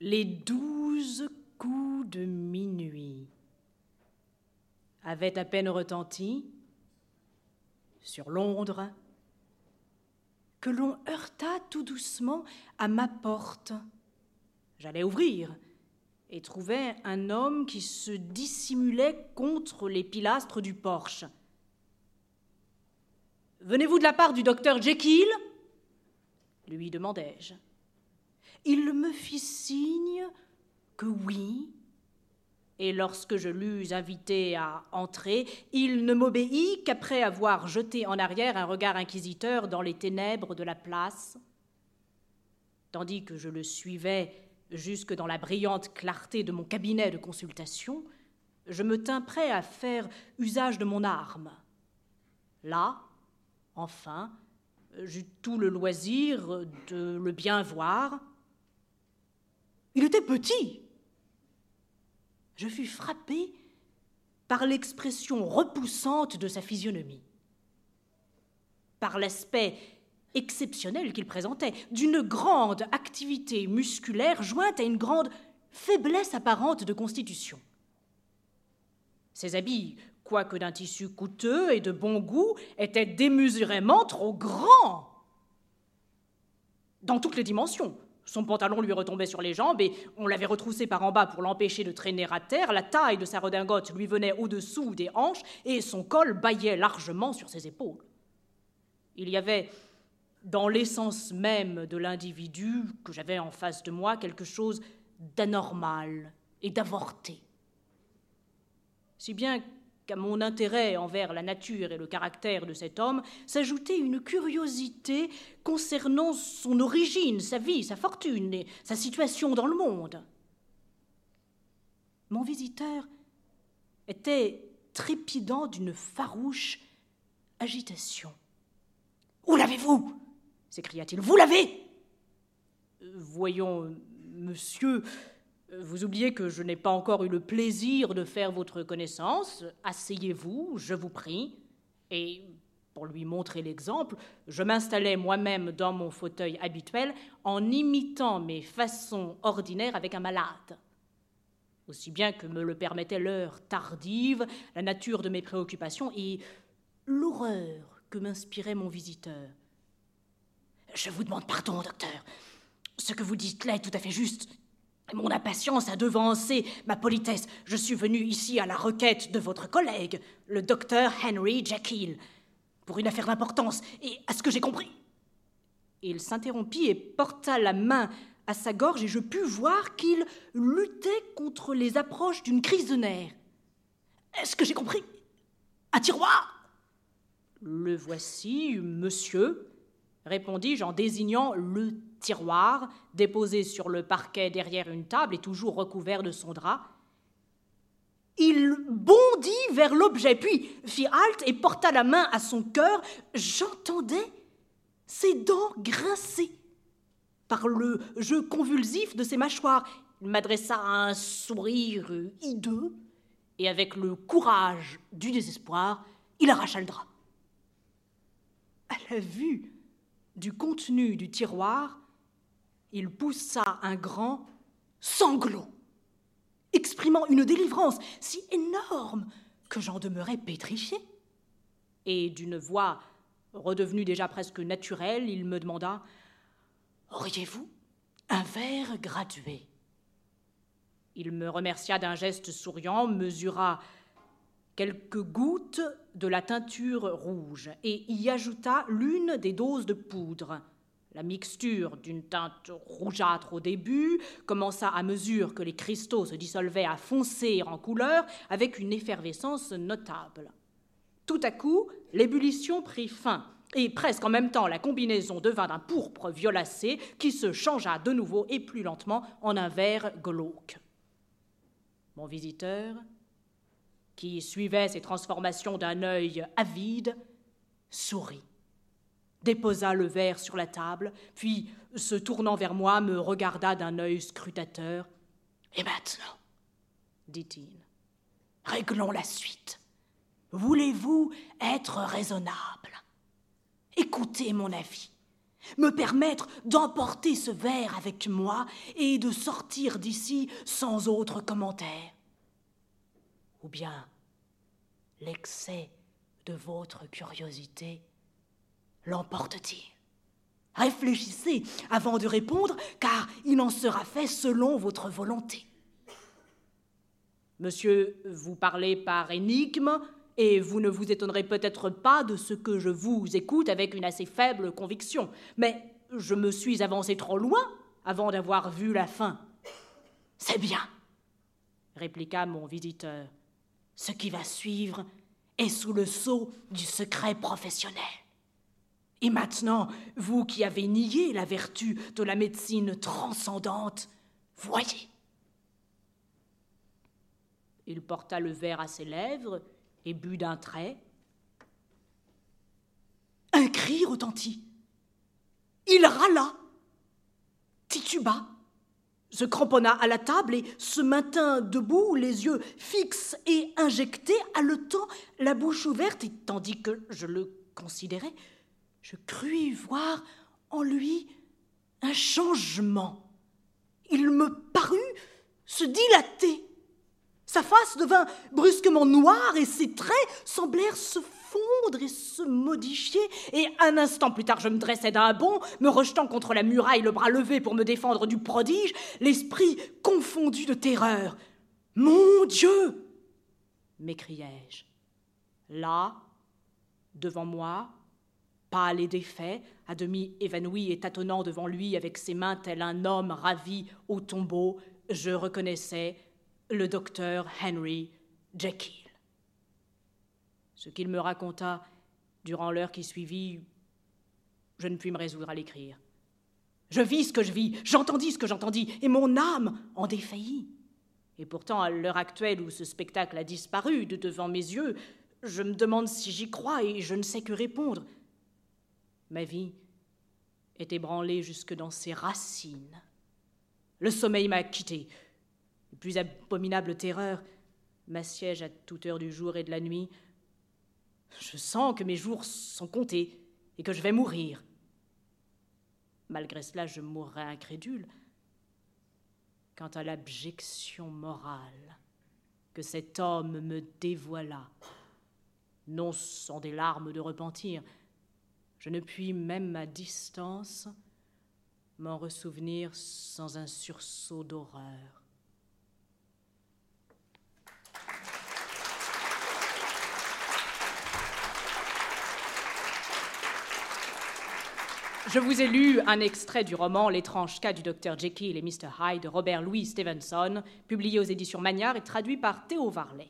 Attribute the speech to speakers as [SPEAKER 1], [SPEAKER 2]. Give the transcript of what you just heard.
[SPEAKER 1] Les douze coups de minuit avaient à peine retenti sur Londres que l'on heurta tout doucement à ma porte. J'allais ouvrir et trouvai un homme qui se dissimulait contre les pilastres du porche. Venez-vous de la part du docteur Jekyll? lui demandai-je. Il me fit signe que oui, et lorsque je l'eus invité à entrer, il ne m'obéit qu'après avoir jeté en arrière un regard inquisiteur dans les ténèbres de la place. Tandis que je le suivais jusque dans la brillante clarté de mon cabinet de consultation, je me tins prêt à faire usage de mon arme. Là, enfin, j'eus tout le loisir de le bien voir. Il était petit. Je fus frappé par l'expression repoussante de sa physionomie, par l'aspect exceptionnel qu'il présentait, d'une grande activité musculaire jointe à une grande faiblesse apparente de constitution. Ses habits quoique d'un tissu coûteux et de bon goût, était démesurément trop grand. Dans toutes les dimensions. Son pantalon lui retombait sur les jambes et on l'avait retroussé par en bas pour l'empêcher de traîner à terre. La taille de sa redingote lui venait au-dessous des hanches et son col bâillait largement sur ses épaules. Il y avait dans l'essence même de l'individu que j'avais en face de moi quelque chose d'anormal et d'avorté. Si bien qu'à mon intérêt envers la nature et le caractère de cet homme s'ajoutait une curiosité concernant son origine, sa vie, sa fortune et sa situation dans le monde. Mon visiteur était trépidant d'une farouche agitation. Où l'avez-vous? s'écria-t-il. Vous l'avez Voyons, monsieur, vous oubliez que je n'ai pas encore eu le plaisir de faire votre connaissance. Asseyez-vous, je vous prie. Et pour lui montrer l'exemple, je m'installai moi-même dans mon fauteuil habituel en imitant mes façons ordinaires avec un malade. Aussi bien que me le permettait l'heure tardive, la nature de mes préoccupations et l'horreur que m'inspirait mon visiteur. Je vous demande pardon, docteur. Ce que vous dites là est tout à fait juste. Mon impatience a devancé ma politesse. Je suis venu ici à la requête de votre collègue, le docteur Henry Jekyll, pour une affaire d'importance, et à ce que j'ai compris. Il s'interrompit et porta la main à sa gorge, et je pus voir qu'il luttait contre les approches d'une crise de nerfs. Est-ce que j'ai compris? Un tiroir? Le voici, monsieur, répondis-je en désignant le tiroir, déposé sur le parquet derrière une table et toujours recouvert de son drap. Il bondit vers l'objet, puis fit halte et porta la main à son cœur. J'entendais ses dents grincer par le jeu convulsif de ses mâchoires. Il m'adressa un sourire hideux, et avec le courage du désespoir, il arracha le drap. À la vue du contenu du tiroir, il poussa un grand sanglot, exprimant une délivrance si énorme que j'en demeurais pétrifié. Et d'une voix redevenue déjà presque naturelle, il me demanda Auriez-vous un verre gradué? Il me remercia d'un geste souriant, mesura quelques gouttes de la teinture rouge et y ajouta l'une des doses de poudre. La mixture, d'une teinte rougeâtre au début, commença à mesure que les cristaux se dissolvaient à foncer en couleur avec une effervescence notable. Tout à coup, l'ébullition prit fin, et presque en même temps la combinaison devint d'un pourpre violacé qui se changea de nouveau et plus lentement en un vert glauque. Mon visiteur, qui suivait ces transformations d'un œil avide, sourit déposa le verre sur la table, puis, se tournant vers moi, me regarda d'un œil scrutateur. Et maintenant, dit-il, réglons la suite. Voulez-vous être raisonnable? Écoutez mon avis. me permettre d'emporter ce verre avec moi et de sortir d'ici sans autre commentaire Ou bien l'excès de votre curiosité l'emporte-t-il? Réfléchissez avant de répondre, car il en sera fait selon votre volonté. Monsieur, vous parlez par énigme, et vous ne vous étonnerez peut-être pas de ce que je vous écoute avec une assez faible conviction. Mais je me suis avancé trop loin avant d'avoir vu la fin. C'est bien, répliqua mon visiteur. Ce qui va suivre est sous le sceau du secret professionnel. Et maintenant, vous qui avez nié la vertu de la médecine transcendante, voyez. Il porta le verre à ses lèvres et but d'un trait. Un cri retentit. Il râla, tituba, se cramponna à la table et se maintint debout, les yeux fixes et injectés, haletant, la bouche ouverte, et tandis que je le considérais, je crus voir en lui un changement. Il me parut se dilater. Sa face devint brusquement noire et ses traits semblèrent se fondre et se modifier. Et un instant plus tard, je me dressai d'un bond, me rejetant contre la muraille, le bras levé pour me défendre du prodige, l'esprit confondu de terreur. Mon Dieu m'écriai-je. Là, devant moi, pâle et défait, à demi évanoui et tâtonnant devant lui avec ses mains tel un homme ravi au tombeau, je reconnaissais le docteur Henry Jekyll. Ce qu'il me raconta durant l'heure qui suivit, je ne puis me résoudre à l'écrire. Je vis ce que je vis, j'entendis ce que j'entendis, et mon âme en défaillit. Et pourtant, à l'heure actuelle où ce spectacle a disparu de devant mes yeux, je me demande si j'y crois et je ne sais que répondre. Ma vie est ébranlée jusque dans ses racines. Le sommeil m'a quitté. Les plus abominables terreurs m'assiègent à toute heure du jour et de la nuit. Je sens que mes jours sont comptés et que je vais mourir. Malgré cela, je mourrai incrédule. Quant à l'abjection morale que cet homme me dévoila, non sans des larmes de repentir, je ne puis même à distance m'en ressouvenir sans un sursaut d'horreur. Je vous ai lu un extrait du roman L'étrange cas du docteur Jekyll et Mr. Hyde de Robert Louis Stevenson, publié aux éditions Magnard et traduit par Théo Varlet.